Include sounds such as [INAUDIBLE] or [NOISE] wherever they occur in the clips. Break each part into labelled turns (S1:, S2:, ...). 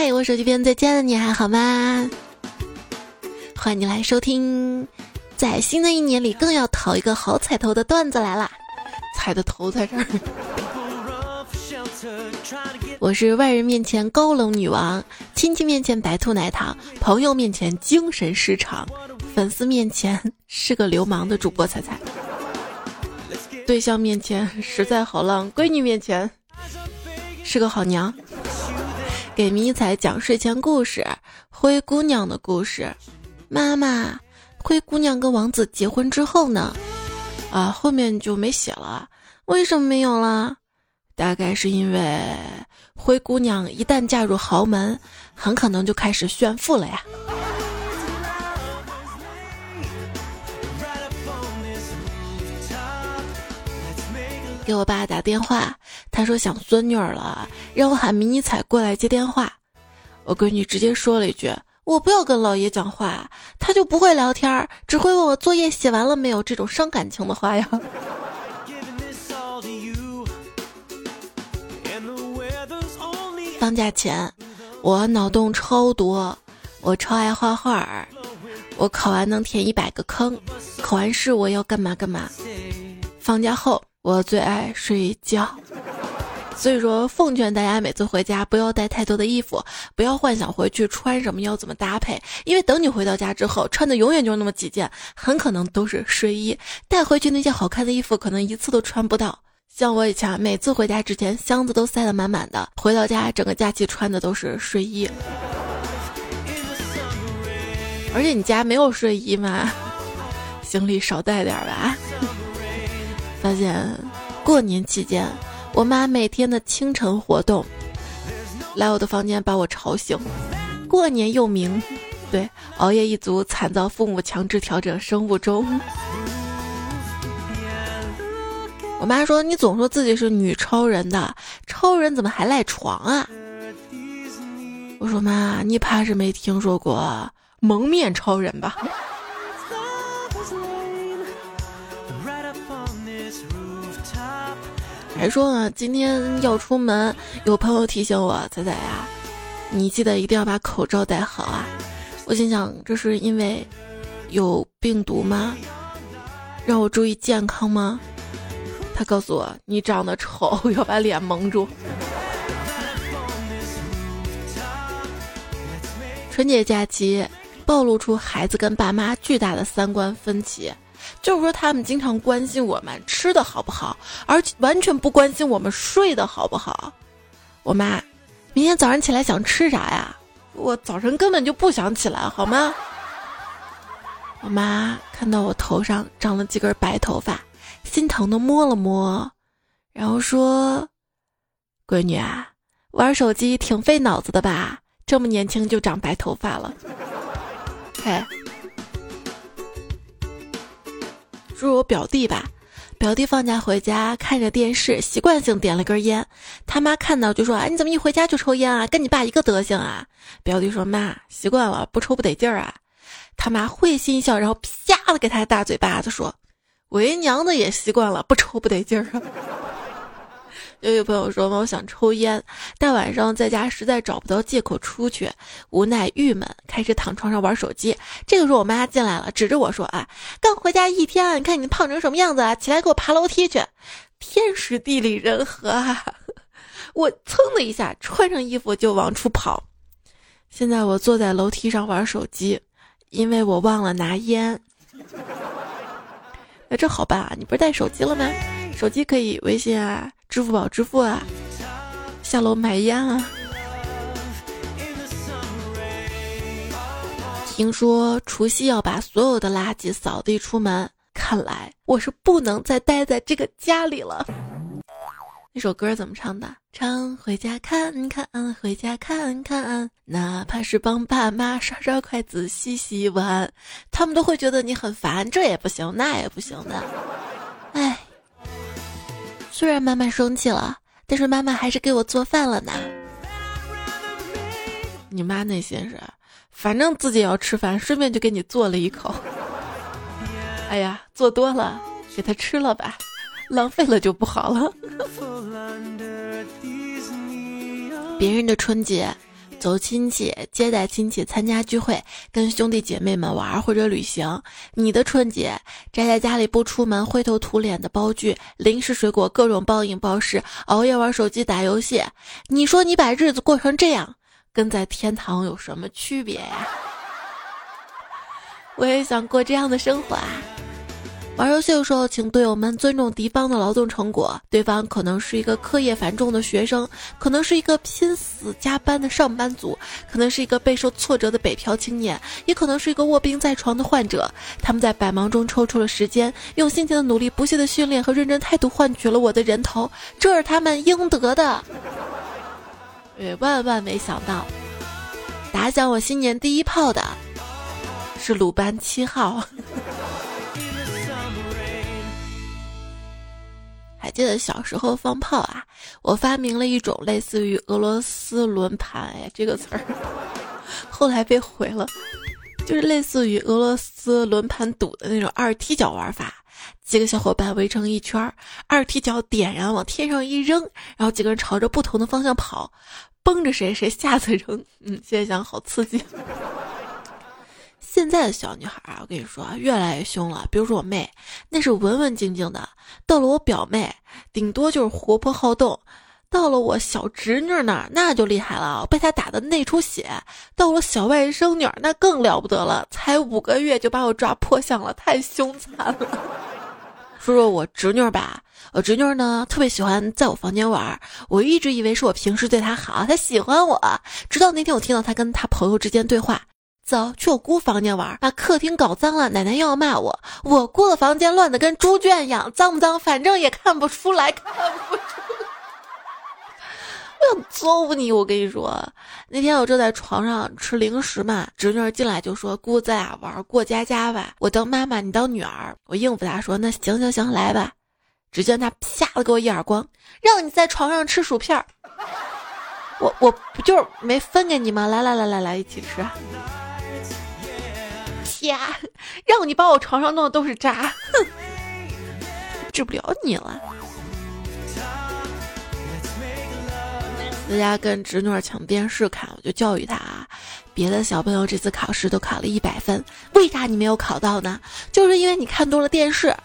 S1: 嗨，我手机边最亲爱的你还好吗？欢迎你来收听，在新的一年里更要讨一个好彩头的段子来啦！彩的头在这儿。[LAUGHS] 我是外人面前高冷女王，亲戚面前白兔奶糖，朋友面前精神失常，粉丝面前是个流氓的主播彩彩，对象面前实在好浪，闺女面前是个好娘。给迷彩讲睡前故事，灰姑娘的故事。妈妈，灰姑娘跟王子结婚之后呢？啊，后面就没写了。为什么没有了？大概是因为灰姑娘一旦嫁入豪门，很可能就开始炫富了呀。给我爸打电话，他说想孙女儿了，让我喊迷你彩过来接电话。我闺女直接说了一句：“我不要跟老爷讲话，他就不会聊天，只会问我作业写完了没有这种伤感情的话呀。[LAUGHS] ”放假前，我脑洞超多，我超爱画画儿，我考完能填一百个坑，考完试我要干嘛干嘛。放假后。我最爱睡觉，所以说奉劝大家每次回家不要带太多的衣服，不要幻想回去穿什么要怎么搭配，因为等你回到家之后，穿的永远就那么几件，很可能都是睡衣。带回去那些好看的衣服，可能一次都穿不到。像我以前每次回家之前，箱子都塞得满满的，回到家整个假期穿的都是睡衣。而且你家没有睡衣吗？行李少带点吧。发现过年期间，我妈每天的清晨活动，来我的房间把我吵醒。过年又名，对，熬夜一族惨遭父母强制调整生物钟。我妈说：“你总说自己是女超人的，超人怎么还赖床啊？”我说：“妈，你怕是没听说过蒙面超人吧？”还说呢，今天要出门，有朋友提醒我，仔仔呀，你记得一定要把口罩戴好啊！我心想，这是因为有病毒吗？让我注意健康吗？他告诉我，你长得丑，[LAUGHS] 要把脸蒙住。春节假期暴露出孩子跟爸妈巨大的三观分歧。就是说，他们经常关心我们吃的好不好，而完全不关心我们睡得好不好。我妈，明天早上起来想吃啥呀？我早晨根本就不想起来，好吗？我妈看到我头上长了几根白头发，心疼的摸了摸，然后说：“闺女啊，玩手机挺费脑子的吧？这么年轻就长白头发了。”嘿。是我表弟吧，表弟放假回家看着电视，习惯性点了根烟。他妈看到就说：“哎，你怎么一回家就抽烟啊？跟你爸一个德行啊！”表弟说：“妈，习惯了，不抽不得劲儿啊。”他妈会心一笑，然后啪的给他大嘴巴子说：“为娘的也习惯了，不抽不得劲儿啊。”又有朋友说，我想抽烟，大晚上在家实在找不到借口出去，无奈郁闷，开始躺床上玩手机。这个时候我妈进来了，指着我说：“啊，刚回家一天，你看你胖成什么样子啊？起来给我爬楼梯去！”天时地利人和啊！[LAUGHS] 我噌的一下穿上衣服就往出跑。现在我坐在楼梯上玩手机，因为我忘了拿烟。那这好办啊，你不是带手机了吗？手机可以微信啊。支付宝支付啊，下楼买烟啊。听说除夕要把所有的垃圾扫地出门，看来我是不能再待在这个家里了。那首歌怎么唱的？唱回家看看，回家看看，哪怕是帮爸妈刷刷筷子、洗洗碗，他们都会觉得你很烦，这也不行，那也不行的。哎。虽然妈妈生气了，但是妈妈还是给我做饭了呢。你妈那心是，反正自己要吃饭，顺便就给你做了一口。哎呀，做多了，给他吃了吧，浪费了就不好了。[LAUGHS] 别人的春节走亲戚、接待亲戚、参加聚会、跟兄弟姐妹们玩或者旅行。你的春节宅在家里不出门、灰头土脸的包剧、零食、水果、各种暴饮暴食、熬夜玩手机、打游戏。你说你把日子过成这样，跟在天堂有什么区别呀？[LAUGHS] 我也想过这样的生活啊。玩游戏的时候，请队友们尊重敌方的劳动成果。对方可能是一个课业繁重的学生，可能是一个拼死加班的上班族，可能是一个备受挫折的北漂青年，也可能是一个卧病在床的患者。他们在百忙中抽出了时间，用辛勤的努力、不懈的训练和认真态度换取了我的人头，这是他们应得的。也万万没想到，打响我新年第一炮的是鲁班七号。还记得小时候放炮啊？我发明了一种类似于俄罗斯轮盘，哎，这个词儿 [LAUGHS] 后来被毁了，就是类似于俄罗斯轮盘赌的那种二踢脚玩法。几个小伙伴围成一圈，二踢脚点燃往天上一扔，然后几个人朝着不同的方向跑，崩着谁谁下次扔。嗯，现在想好刺激。现在的小女孩啊，我跟你说，越来越凶了。比如说我妹，那是文文静静的；到了我表妹，顶多就是活泼好动；到了我小侄女那儿，那就厉害了，被她打的内出血；到了小外甥女，那更了不得了，才五个月就把我抓破相了，太凶残了。[LAUGHS] 说说我侄女吧，我侄女呢特别喜欢在我房间玩，我一直以为是我平时对她好，她喜欢我，直到那天我听到她跟她朋友之间对话。走去我姑房间玩，把客厅搞脏了，奶奶又要骂我。我姑的房间乱的跟猪圈一样，脏不脏？反正也看不出来，看不出来。[LAUGHS] 我想揍你！我跟你说，那天我正在床上吃零食嘛，侄女儿进来就说：“姑子啊，玩过家家吧？我当妈妈，你当女儿。”我应付她说：“那行行行，来吧。”只见她啪的给我一耳光，让你在床上吃薯片儿。我我不就是没分给你吗？来来来来来，一起吃。呀！让你把我床上弄的都是渣，哼，治不了你了。在家跟侄女抢电视看，我就教育他啊，别的小朋友这次考试都考了一百分，为啥你没有考到呢？就是因为你看多了电视。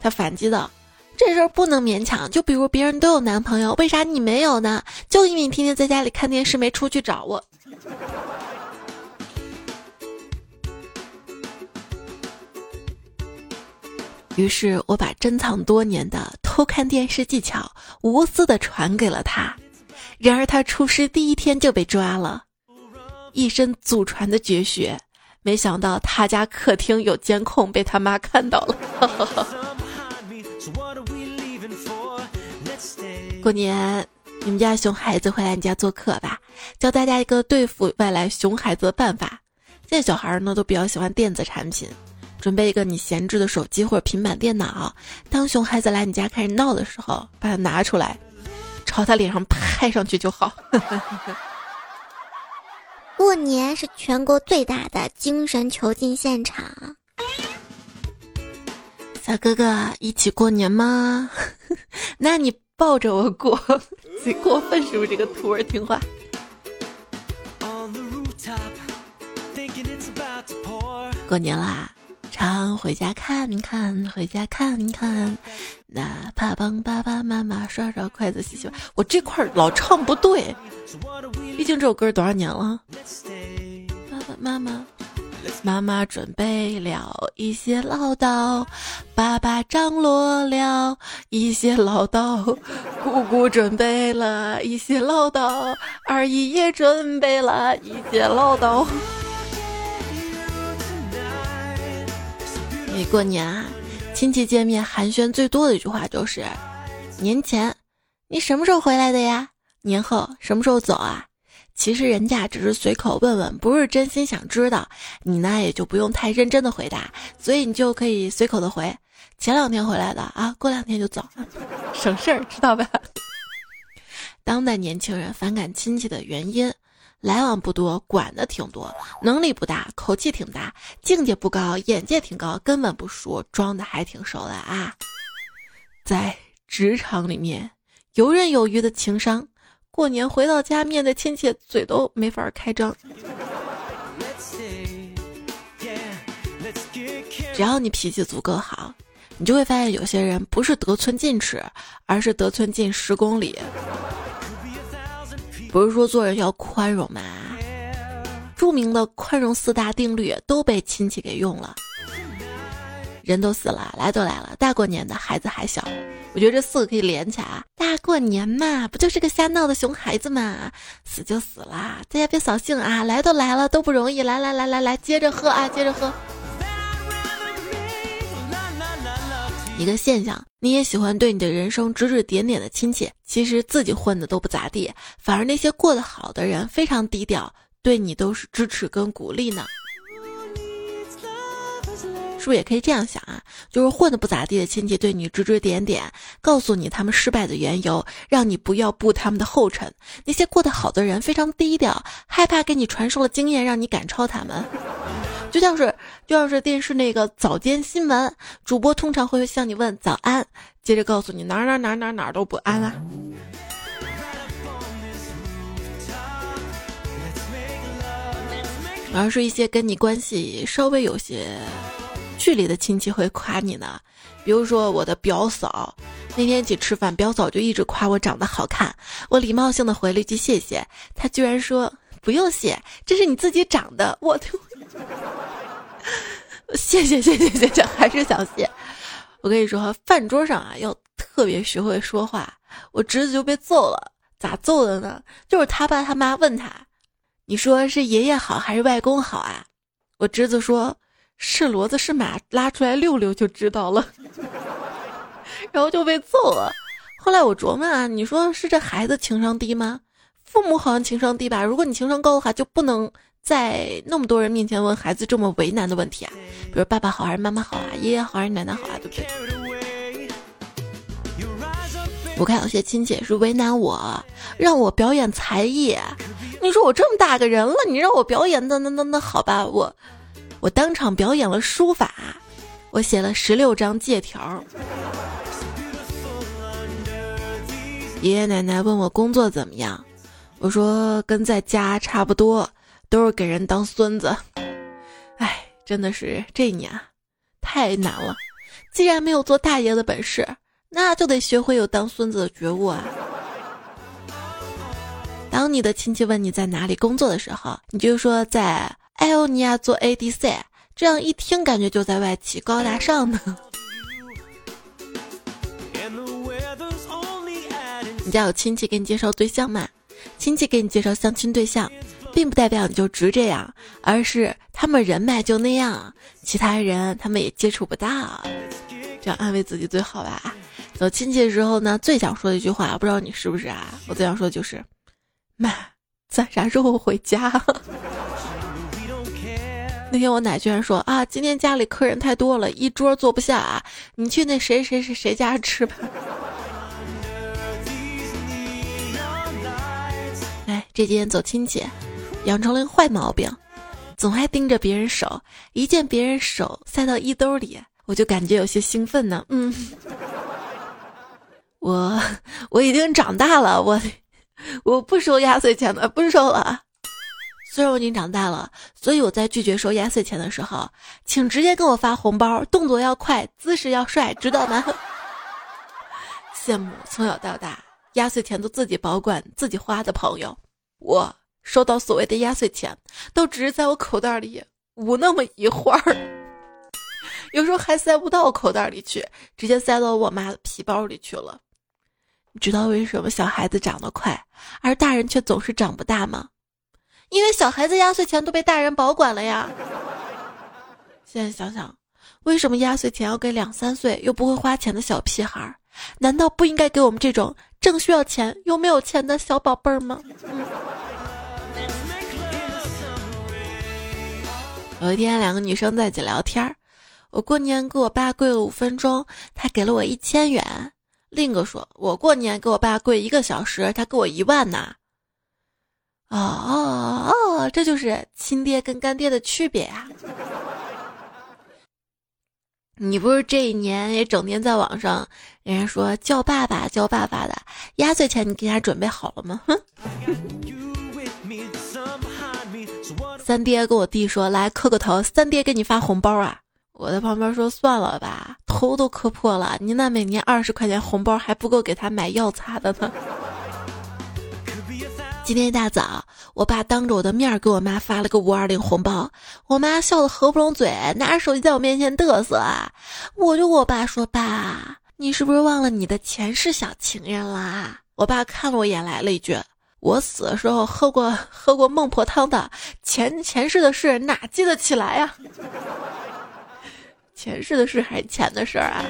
S1: 他反击道：“这事儿不能勉强。就比如别人都有男朋友，为啥你没有呢？就因为你天天在家里看电视，没出去找我。”于是我把珍藏多年的偷看电视技巧无私的传给了他，然而他出师第一天就被抓了，一身祖传的绝学，没想到他家客厅有监控，被他妈看到了。[LAUGHS] 过年你们家熊孩子会来你家做客吧？教大家一个对付外来熊孩子的办法。现在小孩呢都比较喜欢电子产品。准备一个你闲置的手机或者平板电脑，当熊孩子来你家开始闹的时候，把它拿出来，朝他脸上拍上去就好。[LAUGHS]
S2: 过年是全国最大的精神囚禁现场。
S1: 小哥哥，一起过年吗？[LAUGHS] 那你抱着我过，贼过分是不是？这个徒儿听话。过年啦！常回家看看，回家看看，哪怕帮爸爸妈妈刷刷筷子、洗洗碗。我这块老唱不对，毕竟这首歌多少年了。爸爸妈妈，妈妈准备了一些唠叨，爸爸张罗了一些唠叨，姑姑准备了一些唠叨，二姨也准备了一些唠叨。每过年啊，亲戚见面寒暄最多的一句话就是：“年前，你什么时候回来的呀？年后什么时候走啊？”其实人家只是随口问问，不是真心想知道。你呢，也就不用太认真的回答，所以你就可以随口的回：“前两天回来的啊，过两天就走，[LAUGHS] 省事儿，知道吧？”当代年轻人反感亲戚的原因。来往不多，管的挺多，能力不大，口气挺大，境界不高，眼界挺高，根本不熟，装的还挺熟的啊！在职场里面，游刃有余的情商，过年回到家，面对亲戚，嘴都没法开张。只要你脾气足够好，你就会发现有些人不是得寸进尺，而是得寸进十公里。不是说做人要宽容吗？著名的宽容四大定律都被亲戚给用了。人都死了，来都来了，大过年的孩子还小，我觉得这四个可以连起来。大过年嘛，不就是个瞎闹的熊孩子嘛，死就死了，大家别扫兴啊！来都来了，都不容易，来来来来来，接着喝啊，接着喝。一个现象，你也喜欢对你的人生指指点点的亲戚，其实自己混的都不咋地，反而那些过得好的人非常低调，对你都是支持跟鼓励呢。是不是也可以这样想啊？就是混的不咋地的亲戚对你指指点点，告诉你他们失败的缘由，让你不要步他们的后尘。那些过得好的人非常低调，害怕给你传授了经验，让你赶超他们。就像是就像是电视那个早间新闻主播，通常会向你问早安，接着告诉你哪儿哪儿哪儿哪儿哪儿都不安啊。而是一些跟你关系稍微有些。距离的亲戚会夸你呢，比如说我的表嫂，那天一起吃饭，表嫂就一直夸我长得好看，我礼貌性的回了一句谢谢，她居然说不用谢，这是你自己长的，我就 [LAUGHS] 谢谢谢谢谢谢，还是想谢。我跟你说，饭桌上啊要特别学会说话，我侄子就被揍了，咋揍的呢？就是他爸他妈问他，你说是爷爷好还是外公好啊？我侄子说。是骡子是马，拉出来溜溜就知道了，[LAUGHS] 然后就被揍了。后来我琢磨啊，你说是这孩子情商低吗？父母好像情商低吧？如果你情商高的话，就不能在那么多人面前问孩子这么为难的问题啊，比如爸爸好还是妈妈好啊，爷爷好还是奶奶好啊，对不对？我看有些亲戚是为难我，让我表演才艺。你说我这么大个人了，你让我表演，那那那那好吧，我。我当场表演了书法，我写了十六张借条。爷爷奶奶问我工作怎么样，我说跟在家差不多，都是给人当孙子。哎，真的是这一年太难了。既然没有做大爷的本事，那就得学会有当孙子的觉悟啊。当你的亲戚问你在哪里工作的时候，你就说在。艾欧尼亚做 ADC，这样一听感觉就在外企，高大上呢。[LAUGHS] 你家有亲戚给你介绍对象吗？亲戚给你介绍相亲对象，并不代表你就直这样，而是他们人脉就那样，其他人他们也接触不到，这样安慰自己最好吧。走亲戚的时候呢，最想说的一句话，不知道你是不是啊？我最想说的就是，妈，咱啥时候回家？那天我奶居然说啊，今天家里客人太多了，一桌坐不下啊，你去那谁谁谁谁家吃吧。[LAUGHS] 哎，这几天走亲戚，养成了个坏毛病，总爱盯着别人手，一见别人手塞到衣兜里，我就感觉有些兴奋呢。嗯，[LAUGHS] 我我已经长大了，我我不收压岁钱了，不收了。虽然我已经长大了，所以我在拒绝收压岁钱的时候，请直接给我发红包，动作要快，姿势要帅，知道吗？[LAUGHS] 羡慕从小到大压岁钱都自己保管、自己花的朋友，我收到所谓的压岁钱，都只是在我口袋里捂那么一会儿，[LAUGHS] 有时候还塞不到我口袋里去，直接塞到我妈的皮包里去了。你知道为什么小孩子长得快，而大人却总是长不大吗？因为小孩子压岁钱都被大人保管了呀。现在想想，为什么压岁钱要给两三岁又不会花钱的小屁孩？难道不应该给我们这种正需要钱又没有钱的小宝贝儿吗？有一天，两个女生在一起聊天儿。我过年给我爸跪了五分钟，他给了我一千元。另一个说，我过年给我爸跪一个小时，他给我一万呢。哦哦哦，这就是亲爹跟干爹的区别呀！[LAUGHS] 你不是这一年也整天在网上，人家说叫爸爸叫爸爸的，压岁钱你给人家准备好了吗？哼。三爹跟我弟说来磕个头，三爹给你发红包啊！我在旁边说算了吧，头都磕破了，你那每年二十块钱红包还不够给他买药擦的呢。[LAUGHS] 今天一大早，我爸当着我的面给我妈发了个五二零红包，我妈笑得合不拢嘴，拿着手机在我面前嘚瑟！我就跟我爸说：“爸，你是不是忘了你的前世小情人啦？”我爸看了我一眼，来了一句：“我死的时候喝过喝过孟婆汤的，前前世的事哪记得起来呀？[LAUGHS] 前世的事还是钱的事儿啊？”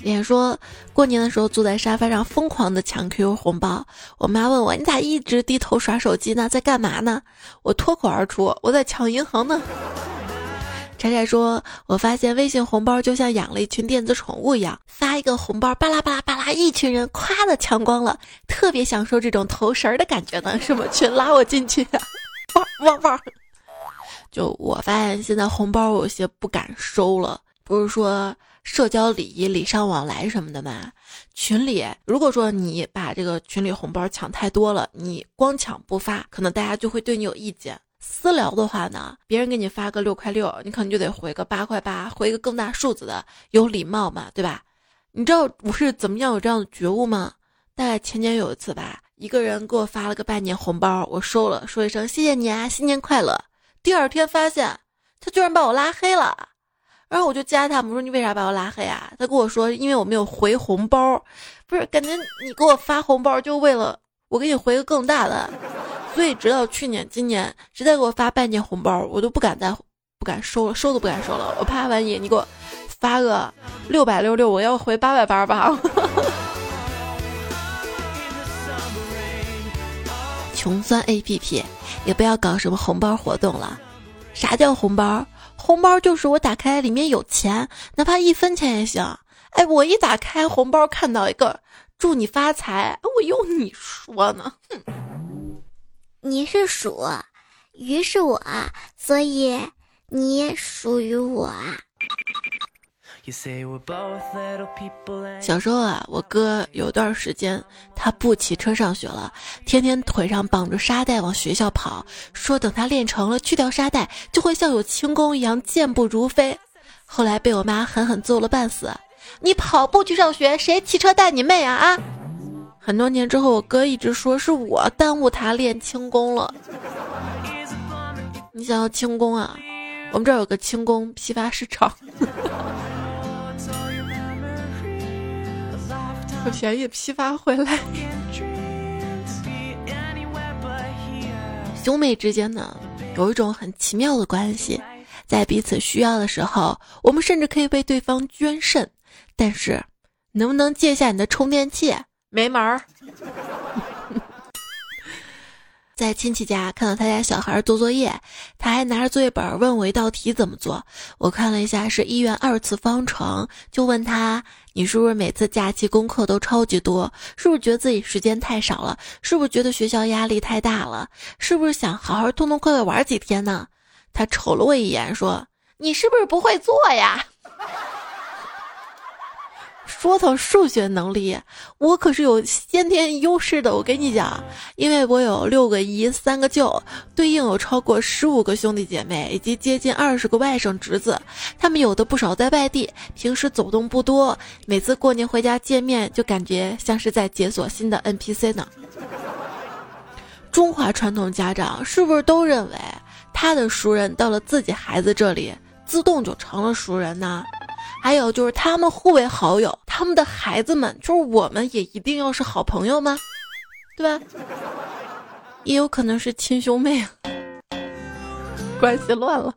S1: 脸说过年的时候坐在沙发上疯狂的抢 QQ 红包，我妈问我你咋一直低头耍手机呢，在干嘛呢？我脱口而出我在抢银行呢。柴柴说，我发现微信红包就像养了一群电子宠物一样，发一个红包巴拉巴拉巴拉，一群人夸的抢光了，特别享受这种投食儿的感觉呢。什么群拉我进去呀？哇哇哇！就我发现现在红包有些不敢收了，不是说。社交礼仪、礼尚往来什么的嘛。群里如果说你把这个群里红包抢太多了，你光抢不发，可能大家就会对你有意见。私聊的话呢，别人给你发个六块六，你可能就得回个八块八，回一个更大数字的，有礼貌嘛，对吧？你知道我是怎么样有这样的觉悟吗？大概前年有一次吧，一个人给我发了个拜年红包，我收了，说一声谢谢你啊，新年快乐。第二天发现他居然把我拉黑了。然后我就加他，我说你为啥把我拉黑啊？他跟我说，因为我没有回红包，不是感觉你给我发红包就为了我给你回个更大的，所以直到去年、今年，谁再给我发拜年红包，我都不敢再不敢收了，收都不敢收了，我怕万一你给我发个六百六六，我要回八百八十八。[LAUGHS] 穷酸 A P P 也不要搞什么红包活动了，啥叫红包？红包就是我打开里面有钱，哪怕一分钱也行。哎，我一打开红包看到一个祝你发财，我用你说呢？哼，
S2: 你是鼠，鱼是我，所以你属于我。
S1: 小时候啊，我哥有段时间他不骑车上学了，天天腿上绑着沙袋往学校跑，说等他练成了去掉沙袋，就会像有轻功一样健步如飞。后来被我妈狠狠揍了半死。你跑步去上学，谁骑车带你妹啊啊！很多年之后，我哥一直说是我耽误他练轻功了。你想要轻功啊？我们这儿有个轻功批发市场。便宜批发回来。兄妹之间呢，有一种很奇妙的关系，在彼此需要的时候，我们甚至可以为对方捐肾。但是，能不能借下你的充电器？没门儿。[LAUGHS] 在亲戚家看到他家小孩做作业，他还拿着作业本问我一道题怎么做。我看了一下是一元二次方程，就问他：“你是不是每次假期功课都超级多？是不是觉得自己时间太少了？是不是觉得学校压力太大了？是不是想好好痛痛快快玩几天呢？”他瞅了我一眼说：“你是不是不会做呀？”说到数学能力，我可是有先天优势的。我跟你讲，因为我有六个姨、三个舅，对应有超过十五个兄弟姐妹，以及接近二十个外甥侄子。他们有的不少在外地，平时走动不多。每次过年回家见面，就感觉像是在解锁新的 NPC 呢。中华传统家长是不是都认为他的熟人到了自己孩子这里，自动就成了熟人呢？还有就是他们互为好友，他们的孩子们就是我们也一定要是好朋友吗？对吧？也有可能是亲兄妹，关系乱了。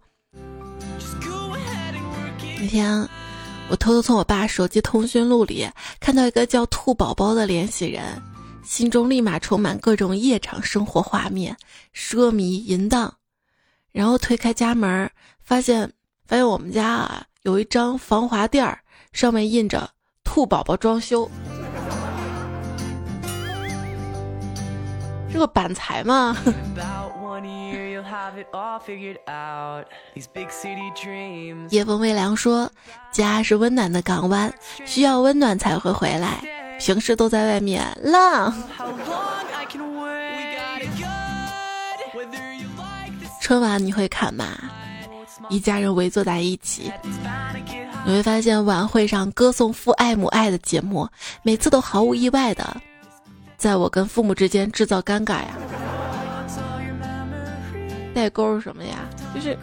S1: 那天我偷偷从我爸手机通讯录里看到一个叫兔宝宝的联系人，心中立马充满各种夜场生活画面，奢靡淫荡。然后推开家门，发现发现我们家啊。有一张防滑垫儿，上面印着“兔宝宝装修”。这个板材嘛。[LAUGHS] 夜风微凉说：“家是温暖的港湾，需要温暖才会回来。平时都在外面浪。”春晚你会看吗？一家人围坐在一起，你会发现晚会上歌颂父爱母爱的节目，每次都毫无意外的，在我跟父母之间制造尴尬呀。代沟什么呀？就是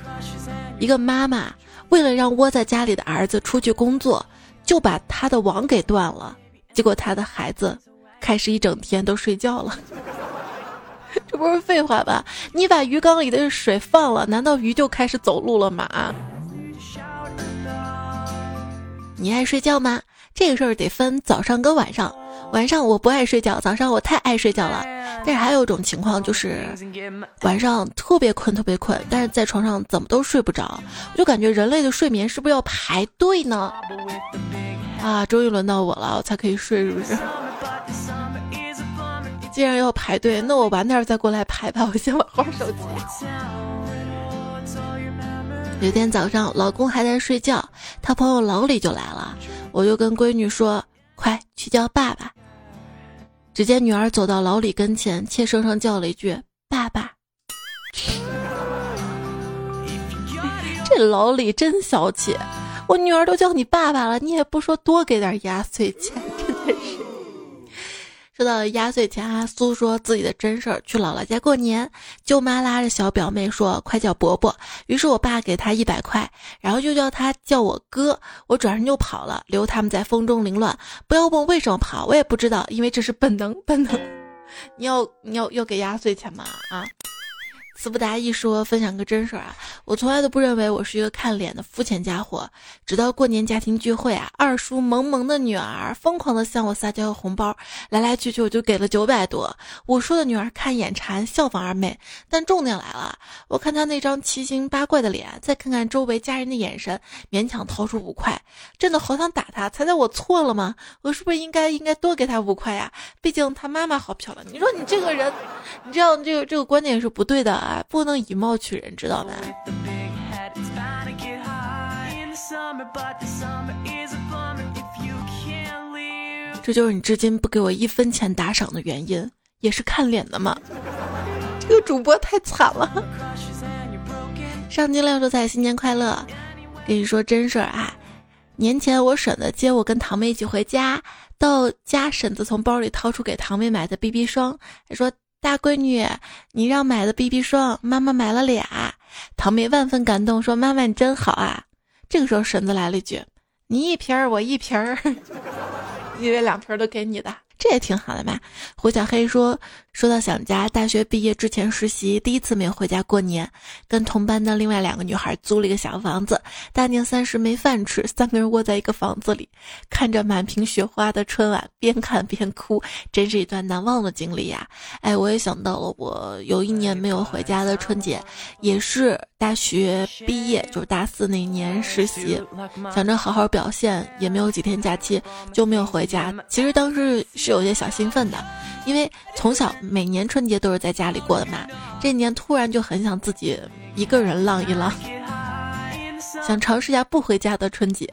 S1: 一个妈妈为了让窝在家里的儿子出去工作，就把他的网给断了，结果他的孩子开始一整天都睡觉了。这不是废话吧？你把鱼缸里的水放了，难道鱼就开始走路了吗？你爱睡觉吗？这个事儿得分早上跟晚上。晚上我不爱睡觉，早上我太爱睡觉了。但是还有一种情况就是，晚上特别困，特别困，但是在床上怎么都睡不着。我就感觉人类的睡眠是不是要排队呢？啊，终于轮到我了，我才可以睡，是不是？既然要排队，[LAUGHS] 那我晚点再过来排吧。我先玩会儿手机。有天早上，老公还在睡觉，他朋友老李就来了，我就跟闺女说：“快去叫爸爸。”只见女儿走到老李跟前，怯生生叫了一句：“爸爸。”这老李真小气，我女儿都叫你爸爸了，你也不说多给点压岁钱。收到压岁钱，阿苏说自己的真事儿，去姥姥家过年，舅妈拉着小表妹说：“快叫伯伯。”于是我爸给他一百块，然后就叫他叫我哥，我转身就跑了，留他们在风中凌乱。不要问为什么跑，我也不知道，因为这是本能，本能。[LAUGHS] 你要你要要给压岁钱吗？啊？词不达意说分享个真事儿啊，我从来都不认为我是一个看脸的肤浅家伙，直到过年家庭聚会啊，二叔萌萌的女儿疯狂的向我撒娇要红包，来来去去我就给了九百多。我说的女儿看眼馋，效仿二妹。但重点来了，我看她那张奇形八怪的脸，再看看周围家人的眼神，勉强掏出五块，真的好想打她，猜猜我错了吗？我是不是应该应该多给她五块呀？毕竟她妈妈好漂亮。你说你这个人，你这样这个这个观点是不对的。不能以貌取人，知道吗？这就是你至今不给我一分钱打赏的原因，也是看脸的嘛？[LAUGHS] 这个主播太惨了。上金亮说：“在新年快乐，跟你说真事儿啊！年前我婶子接我跟堂妹一起回家，到家婶子从包里掏出给堂妹买的 BB 霜，还说。”大闺女，你让买的 BB 霜，妈妈买了俩。堂妹万分感动，说：“妈妈你真好啊。”这个时候，婶子来了一句：“你一瓶儿，我一瓶儿，[LAUGHS] 因为两瓶儿都给你的。”这也挺好的嘛。胡小黑说：“说到想家，大学毕业之前实习，第一次没有回家过年，跟同班的另外两个女孩租了一个小房子，大年三十没饭吃，三个人窝在一个房子里，看着满屏雪花的春晚，边看边哭，真是一段难忘的经历呀！哎，我也想到了，我有一年没有回家的春节，也是大学毕业，就是大四那年实习，想着好好表现，也没有几天假期，就没有回家。其实当时。是有些小兴奋的，因为从小每年春节都是在家里过的嘛。这年突然就很想自己一个人浪一浪，想尝试一下不回家的春节。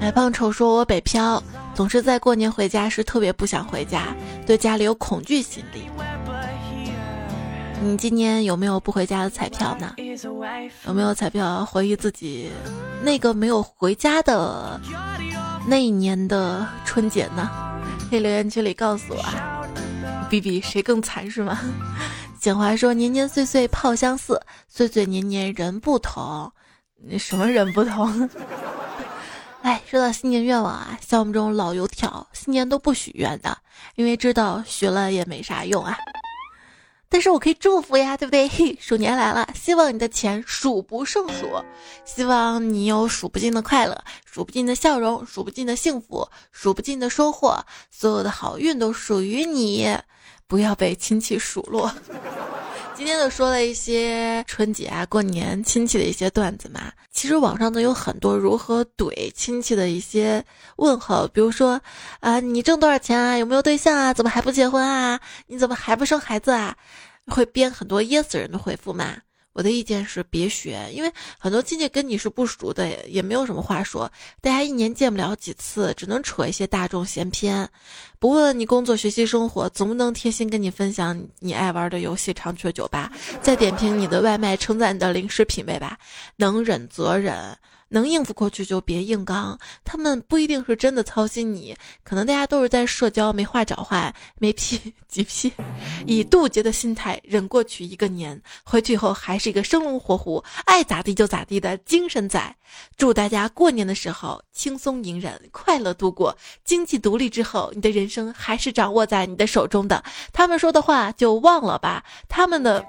S1: 矮胖丑说：“我北漂，总是在过年回家时特别不想回家，对家里有恐惧心理。”你今年有没有不回家的彩票呢？有没有彩票回忆自己那个没有回家的那一年的春节呢？可以留言区里告诉我啊！比比谁更惨是吗？简华说：年年岁岁炮相似，岁岁年年人不同。你什么人不同？[LAUGHS] 哎，说到新年愿望啊，像我们这种老油条，新年都不许愿的，因为知道许了也没啥用啊。但是我可以祝福呀，对不对？鼠年来了，希望你的钱数不胜数，希望你有数不尽的快乐，数不尽的笑容，数不尽的幸福，数不尽的收获，所有的好运都属于你，不要被亲戚数落。今天就说了一些春节啊、过年亲戚的一些段子嘛。其实网上呢有很多如何怼亲戚的一些问候，比如说啊，你挣多少钱啊？有没有对象啊？怎么还不结婚啊？你怎么还不生孩子啊？会编很多噎死人的回复嘛。我的意见是别学，因为很多亲戚跟你是不熟的，也没有什么话说。大家一年见不了几次，只能扯一些大众闲篇。不问你工作、学习、生活，总不能贴心跟你分享你爱玩的游戏、常去的酒吧，再点评你的外卖，称赞你的零食品味吧？能忍则忍。能应付过去就别硬刚，他们不一定是真的操心你，可能大家都是在社交，没话找话，没屁 [LAUGHS] 急屁，以渡劫的心态忍过去一个年，回去以后还是一个生龙活虎，爱咋地就咋地的精神在。祝大家过年的时候轻松隐忍，快乐度过。经济独立之后，你的人生还是掌握在你的手中的。他们说的话就忘了吧，他们的。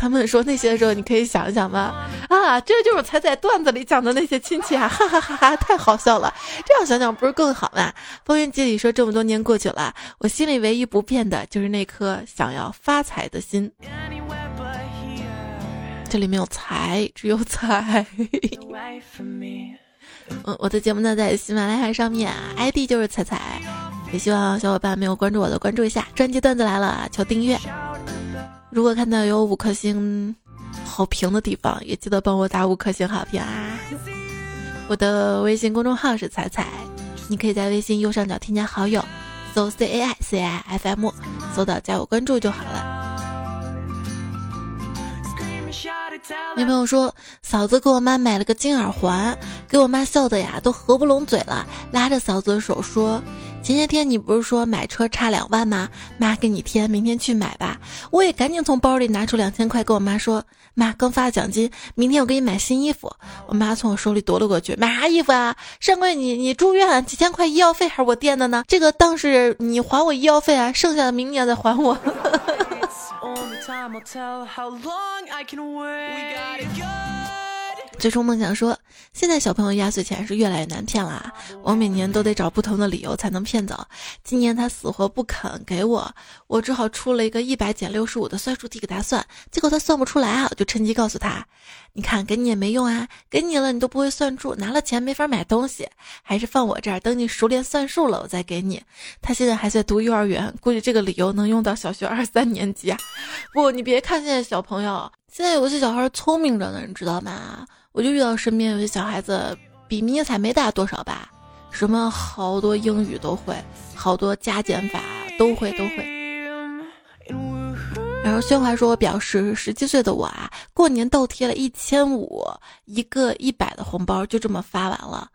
S1: 他们说那些的时候，你可以想一想吗？啊，这就是彩彩段子里讲的那些亲戚啊，哈哈哈哈，太好笑了。这样想想不是更好吗？风云集里说，这么多年过去了，我心里唯一不变的就是那颗想要发财的心。这里没有财，只有彩。[LAUGHS] 嗯，我的节目呢在喜马拉雅上面，ID 就是彩彩。也希望小伙伴没有关注我的关注一下，专辑段子来了，求订阅。如果看到有五颗星好评的地方，也记得帮我打五颗星好评啊！我的微信公众号是彩彩，你可以在微信右上角添加好友，搜 C A I C I F M，搜到加我关注就好了。女朋友说，嫂子给我妈买了个金耳环，给我妈笑的呀都合不拢嘴了，拉着嫂子的手说。前些天你不是说买车差两万吗？妈给你添，明天去买吧。我也赶紧从包里拿出两千块，跟我妈说：“妈刚发的奖金，明天我给你买新衣服。”我妈从我手里夺了过去，买啥衣服啊？上个月你你住院几千块医药费还是我垫的呢？这个当是你还我医药费啊，剩下的明年再还我。[LAUGHS] 最初梦想说，现在小朋友压岁钱是越来越难骗了，我每年都得找不同的理由才能骗走。今年他死活不肯给我，我只好出了一个一百减六十五的算术题给他算，结果他算不出来啊，我就趁机告诉他，你看给你也没用啊，给你了你都不会算数，拿了钱没法买东西，还是放我这儿，等你熟练算数了我再给你。他现在还在读幼儿园，估计这个理由能用到小学二三年级啊。不，你别看现在小朋友，现在有些小孩聪明着呢，你知道吗？我就遇到身边有些小孩子比迷彩没大多少吧，什么好多英语都会，好多加减法都会都会。然后宣华说：“我表示十七岁的我啊，过年倒贴了一千五一个一百的红包，就这么发完了。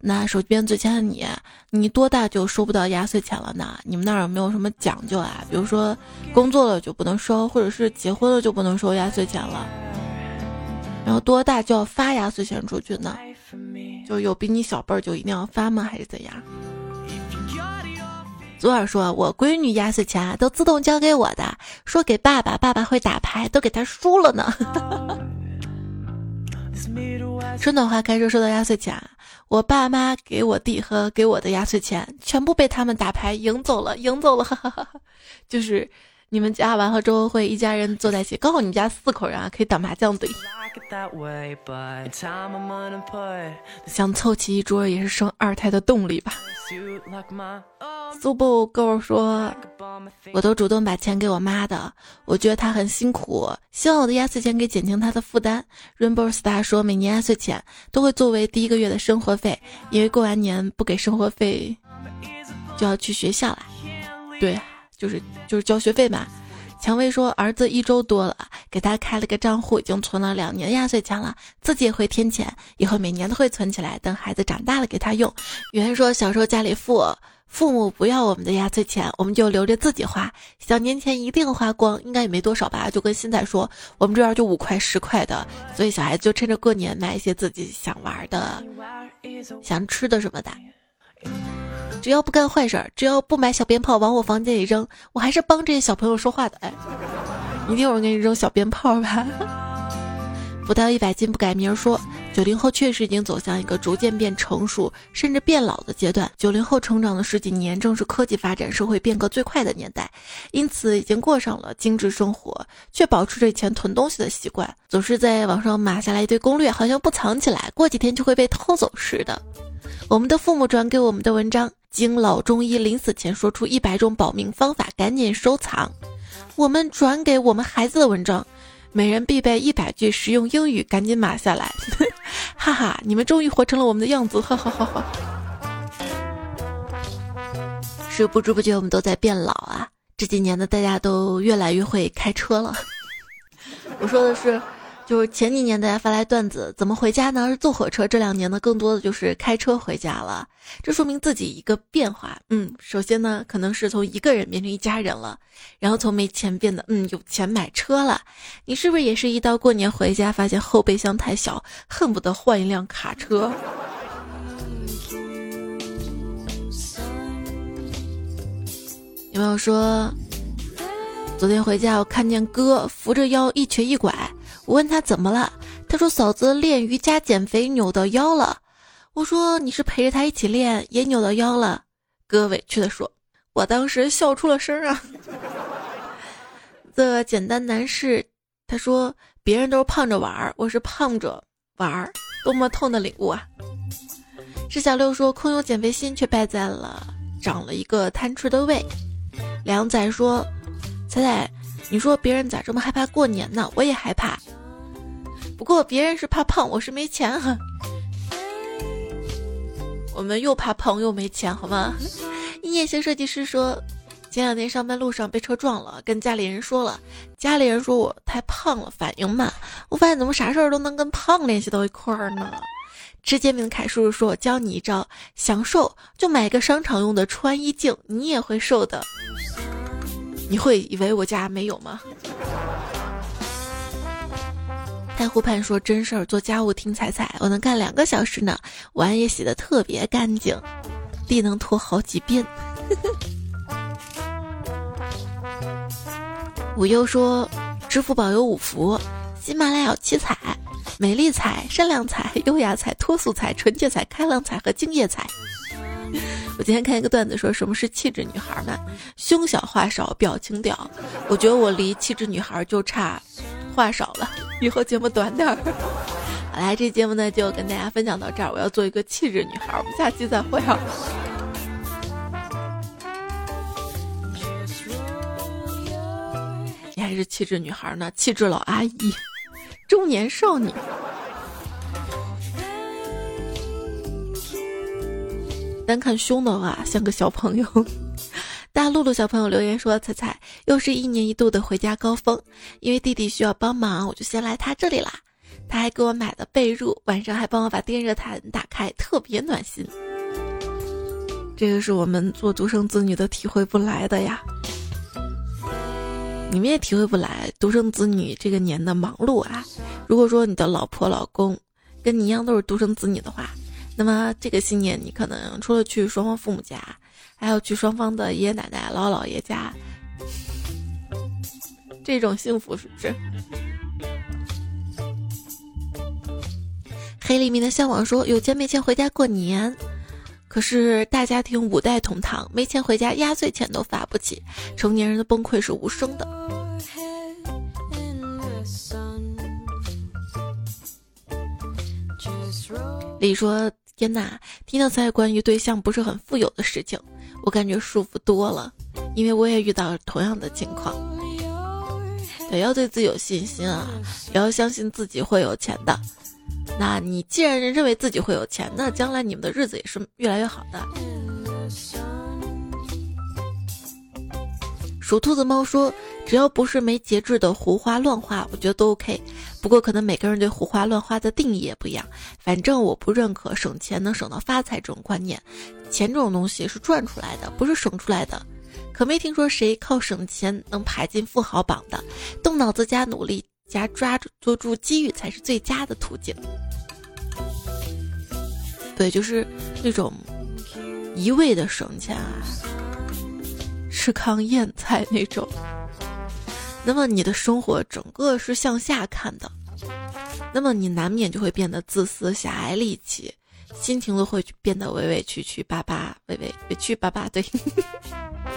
S1: 那手机边最欠的你，你多大就收不到压岁钱了呢？你们那儿有没有什么讲究啊？比如说工作了就不能收，或者是结婚了就不能收压岁钱了？”然后多大就要发压岁钱出去呢？就有比你小辈儿就一定要发吗？还是怎样？左耳说：“我闺女压岁钱都自动交给我的，说给爸爸，爸爸会打牌，都给他输了呢。[LAUGHS] ”春暖花开说收到压岁钱，我爸妈给我弟和给我的压岁钱全部被他们打牌赢走了，赢走了，就是。你们家完了之后会一家人坐在一起，刚好你们家四口人啊，可以打麻将对。想凑齐一桌也是生二胎的动力吧。苏布狗说：“我都主动把钱给我妈的，我觉得她很辛苦，希望我的压岁钱可以减轻她的负担。” Rainbow Star 说：“每年压岁钱都会作为第一个月的生活费，因为过完年不给生活费就要去学校了。”对。就是就是交学费嘛，蔷薇说儿子一周多了，给他开了个账户，已经存了两年压岁钱了，自己也会添钱，以后每年都会存起来，等孩子长大了给他用。圆说小时候家里富，父母不要我们的压岁钱，我们就留着自己花，小年前一定花光，应该也没多少吧？就跟现在说，我们这边就五块十块的，所以小孩子就趁着过年买一些自己想玩的、想吃的什么的。只要不干坏事儿，只要不买小鞭炮往我房间里扔，我还是帮这些小朋友说话的。哎，一定有人给你扔小鞭炮吧？[LAUGHS] 不到一百斤不改名，说九零后确实已经走向一个逐渐变成熟，甚至变老的阶段。九零后成长的十几年，正是科技发展、社会变革最快的年代，因此已经过上了精致生活，却保持着以前囤东西的习惯，总是在网上码下来一堆攻略，好像不藏起来，过几天就会被偷走似的。我们的父母转给我们的文章，经老中医临死前说出一百种保命方法，赶紧收藏。我们转给我们孩子的文章。每人必备一百句实用英语，赶紧码下来，[LAUGHS] 哈哈！你们终于活成了我们的样子，哈哈哈哈！是不知不觉我们都在变老啊！这几年呢，大家都越来越会开车了。[LAUGHS] 我说的是。就是前几年大家发来段子，怎么回家呢？是坐火车。这两年呢，更多的就是开车回家了。这说明自己一个变化。嗯，首先呢，可能是从一个人变成一家人了，然后从没钱变得嗯有钱买车了。你是不是也是一到过年回家，发现后备箱太小，恨不得换一辆卡车？有没有说，昨天回家我看见哥扶着腰一瘸一拐。我问他怎么了，他说嫂子练瑜伽减肥扭到腰了。我说你是陪着他一起练也扭到腰了。哥委屈的说，我当时笑出了声啊。[LAUGHS] 这简单难事，他说别人都是胖着玩儿，我是胖着玩儿，多么痛的领悟啊！石小六说空有减肥心，却败在了长了一个贪吃的胃。梁仔说，彩彩。你说别人咋这么害怕过年呢？我也害怕，不过别人是怕胖，我是没钱哈。我们又怕胖又没钱，好吗？一夜行设计师说，前两天上班路上被车撞了，跟家里人说了，家里人说我太胖了，反应慢。我发现怎么啥事儿都能跟胖联系到一块儿呢？吃煎饼凯叔叔说，我教你一招，想瘦就买一个商场用的穿衣镜，你也会瘦的。你会以为我家没有吗？太湖畔说真事儿，做家务听彩彩，我能干两个小时呢，碗也洗得特别干净，地能拖好几遍。[LAUGHS] 武又说，支付宝有五福，喜马拉雅有七彩，美丽彩、善良彩、优雅彩、脱俗彩、纯洁彩、开朗彩和敬业彩。我今天看一个段子，说什么是气质女孩呢？胸小话少，表情屌。我觉得我离气质女孩就差话少了。以后节目短点儿。[LAUGHS] 好啦，这节目呢就跟大家分享到这儿。我要做一个气质女孩，我们下期再会啊！你还是气质女孩呢？气质老阿姨，中年少女。单看胸的话，像个小朋友。[LAUGHS] 大露露小朋友留言说：“彩彩，又是一年一度的回家高峰，因为弟弟需要帮忙，我就先来他这里啦。他还给我买了被褥，晚上还帮我把电热毯打开，特别暖心。这个是我们做独生子女的体会不来的呀。你们也体会不来独生子女这个年的忙碌啊。如果说你的老婆老公跟你一样都是独生子女的话。”那么这个新年，你可能除了去双方父母家，还要去双方的爷爷奶奶、姥姥姥爷家，这种幸福是不是？黑黎明的向往说：有钱没钱回家过年，可是大家庭五代同堂，没钱回家，压岁钱都发不起，成年人的崩溃是无声的。李说。天呐，听到才关于对象不是很富有的事情，我感觉舒服多了，因为我也遇到同样的情况。对，要对自己有信心啊，也要相信自己会有钱的。那你既然认为自己会有钱，那将来你们的日子也是越来越好的。属兔子猫说：“只要不是没节制的胡花乱花，我觉得都 OK。不过可能每个人对胡花乱花的定义也不一样。反正我不认可省钱能省到发财这种观念。钱这种东西是赚出来的，不是省出来的。可没听说谁靠省钱能排进富豪榜的。动脑子加努力加抓住捉住机遇才是最佳的途径。对，就是那种一味的省钱啊。”吃糠咽菜那种，那么你的生活整个是向下看的，那么你难免就会变得自私、狭隘、戾气，心情都会变得委委屈屈、巴巴、委委委屈巴巴。对，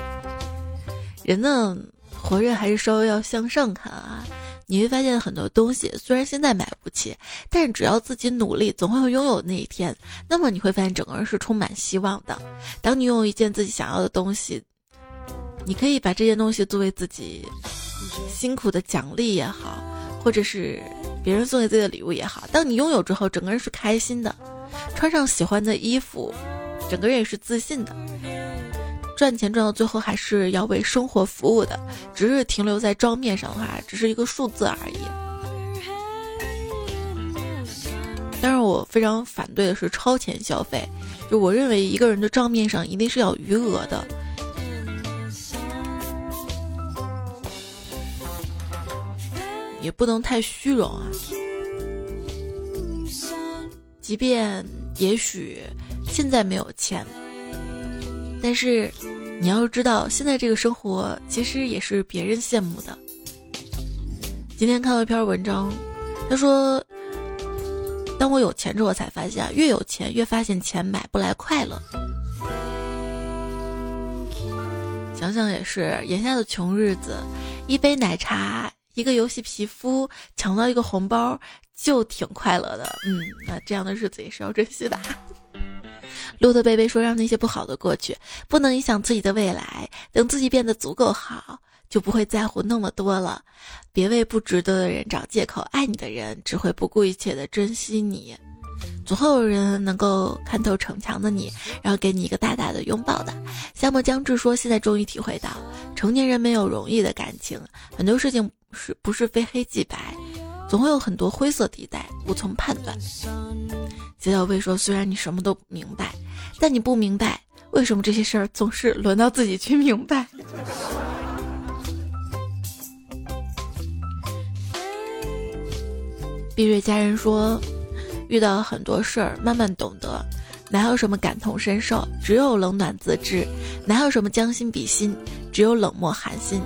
S1: [LAUGHS] 人呢，活着还是稍微要向上看啊。你会发现很多东西虽然现在买不起，但是只要自己努力，总会有拥有那一天。那么你会发现整个人是充满希望的。当你拥有一件自己想要的东西，你可以把这件东西作为自己辛苦的奖励也好，或者是别人送给自己的礼物也好。当你拥有之后，整个人是开心的，穿上喜欢的衣服，整个人也是自信的。赚钱赚到最后还是要为生活服务的，只是停留在账面上的话，只是一个数字而已。但是我非常反对的是超前消费，就我认为一个人的账面上一定是要余额的，也不能太虚荣啊。即便也许现在没有钱。但是，你要知道，现在这个生活其实也是别人羡慕的。今天看到一篇文章，他说：“当我有钱之后，才发现，越有钱越发现钱买不来快乐。”想想也是，眼下的穷日子，一杯奶茶、一个游戏皮肤、抢到一个红包，就挺快乐的。嗯，那这样的日子也是要珍惜的。路德贝贝说：“让那些不好的过去，不能影响自己的未来。等自己变得足够好，就不会在乎那么多了。别为不值得的人找借口，爱你的人只会不顾一切的珍惜你。总会有人能够看透逞强的你，然后给你一个大大的拥抱的。”夏末将至说：“现在终于体会到，成年人没有容易的感情，很多事情是不是非黑即白。”总会有很多灰色地带，无从判断。杰小贝说：“虽然你什么都明白，但你不明白为什么这些事儿总是轮到自己去明白。”碧瑞家人说：“遇到很多事儿，慢慢懂得，哪有什么感同身受，只有冷暖自知；哪有什么将心比心，只有冷漠寒心。”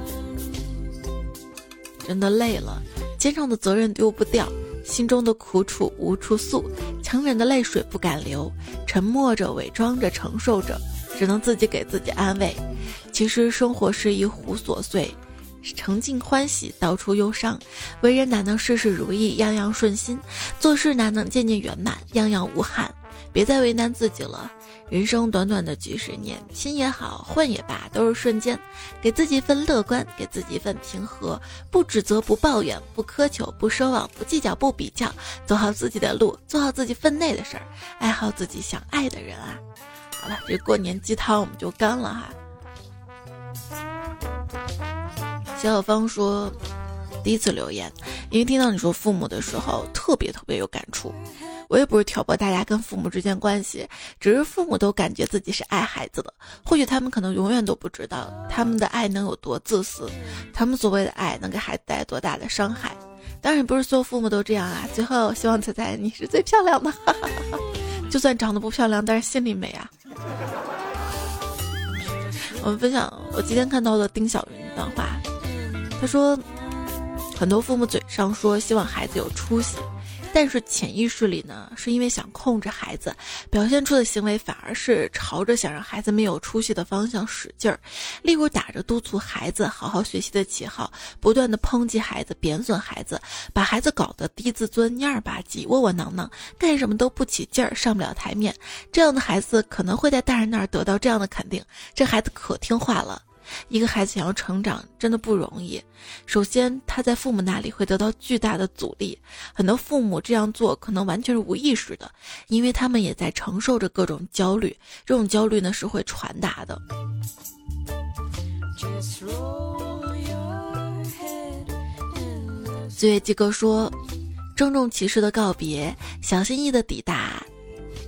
S1: 真的累了。肩上的责任丢不掉，心中的苦楚无处诉，强忍的泪水不敢流，沉默着，伪装着，承受着，只能自己给自己安慰。其实生活是一壶琐碎，盛尽欢喜，道出忧伤。为人哪能事事如意，样样顺心？做事哪能件件圆满，样样无憾？别再为难自己了。人生短短的几十年，亲也好，混也罢，都是瞬间。给自己一份乐观，给自己一份平和，不指责，不抱怨，不苛求，不奢望，不计较，不比较，走好自己的路，做好自己分内的事儿，爱好自己想爱的人啊！好了，这过年鸡汤我们就干了哈。小芳说，第一次留言，因为听到你说父母的时候，特别特别有感触。我也不是挑拨大家跟父母之间关系，只是父母都感觉自己是爱孩子的，或许他们可能永远都不知道他们的爱能有多自私，他们所谓的爱能给孩子带来多大的伤害。当然不是所有父母都这样啊。最后希望彩彩你是最漂亮的，[LAUGHS] 就算长得不漂亮，但是心里美啊。我们分享我今天看到的丁小云一段话，他说，很多父母嘴上说希望孩子有出息。但是潜意识里呢，是因为想控制孩子，表现出的行为反而是朝着想让孩子没有出息的方向使劲儿。例如打着督促孩子好好学习的旗号，不断的抨击孩子、贬损孩子，把孩子搞得低自尊、蔫儿吧唧、窝窝囊囊，干什么都不起劲儿，上不了台面。这样的孩子可能会在大人那儿得到这样的肯定：这孩子可听话了。一个孩子想要成长，真的不容易。首先，他在父母那里会得到巨大的阻力。很多父母这样做可能完全是无意识的，因为他们也在承受着各种焦虑。这种焦虑呢，是会传达的。岁月季哥说：“郑重其事的告别，小心翼翼的抵达。”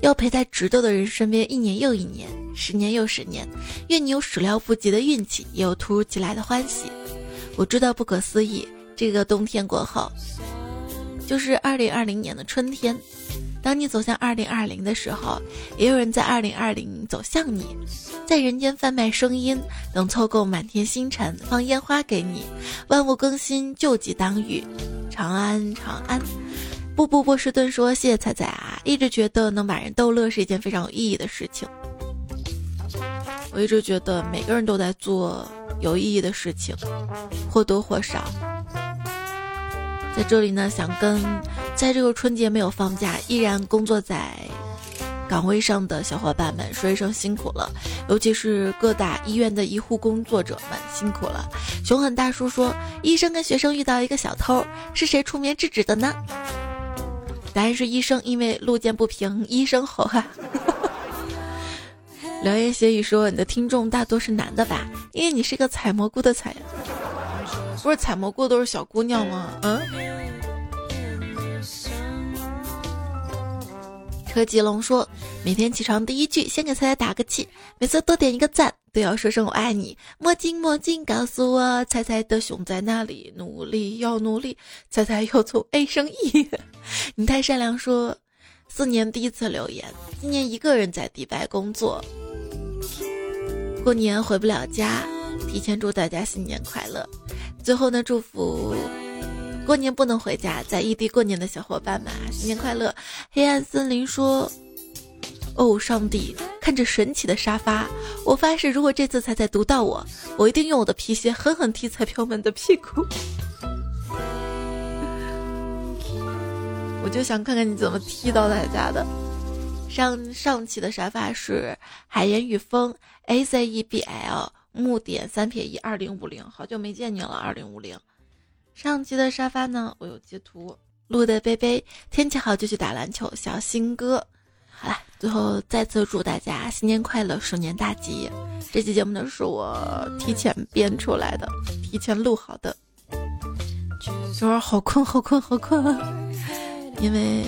S1: 要陪在值得的人身边，一年又一年，十年又十年。愿你有始料不及的运气，也有突如其来的欢喜。我知道不可思议，这个冬天过后，就是二零二零年的春天。当你走向二零二零的时候，也有人在二零二零走向你，在人间贩卖声音，能凑够满天星辰，放烟花给你。万物更新，旧疾当遇，长安长安。不不波士顿说：“谢谢彩彩啊，一直觉得能把人逗乐是一件非常有意义的事情。我一直觉得每个人都在做有意义的事情，或多或少。在这里呢，想跟在这个春节没有放假，依然工作在。”岗位上的小伙伴们说一声辛苦了，尤其是各大医院的医护工作者们辛苦了。熊狠大叔说，医生跟学生遇到一个小偷，是谁出面制止的呢？答案是医生，因为路见不平一声吼哈。流言蜚语说你的听众大多是男的吧？因为你是个采蘑菇的采，不是采蘑菇都是小姑娘吗？嗯。车吉龙说：“每天起床第一句，先给彩彩打个气，每次多点一个赞，都要说声我爱你。墨镜墨镜，告诉我猜猜的熊在哪里？努力要努力，猜猜要从 A 升 E。[LAUGHS] 你太善良。说四年第一次留言，今年一个人在迪拜工作，过年回不了家，提前祝大家新年快乐。最后呢，祝福。”过年不能回家，在异地过年的小伙伴们，新年快乐！黑暗森林说：“哦，上帝，看着神奇的沙发，我发誓，如果这次彩彩读到我，我一定用我的皮鞋狠狠踢彩票们的屁股。我就想看看你怎么踢到大家的。上上期的沙发是海盐与风 A Z E B L 木点三撇一二零五零，好久没见你了，二零五零。上期的沙发呢？我有截图。路的杯杯，天气好就去打篮球。小新哥，最后再次祝大家新年快乐，鼠年大吉。这期节目呢是我提前编出来的，提前录好的。这会儿好困，好困，好困，因为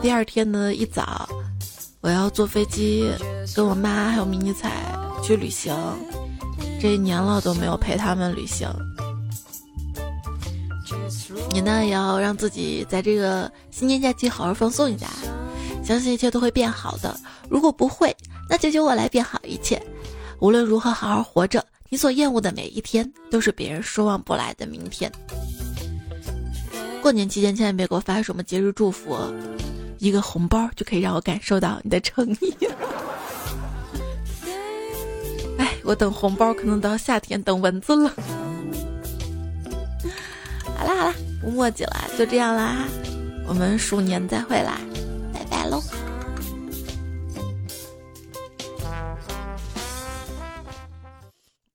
S1: 第二天的一早，我要坐飞机跟我妈还有迷你彩去旅行。这一年了都没有陪他们旅行。你呢，也要让自己在这个新年假期好好放松一下，相信一切都会变好的。如果不会，那就由我来变好一切。无论如何，好好活着。你所厌恶的每一天，都是别人奢望不来的明天。过年期间，千万别给我发什么节日祝福，一个红包就可以让我感受到你的诚意。哎，我等红包可能到夏天等蚊子了。好啦好啦，不墨迹了，就这样啦，我们鼠年再会啦，拜喽！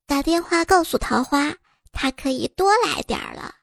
S2: 打电话告诉桃花，他可以多来点儿了。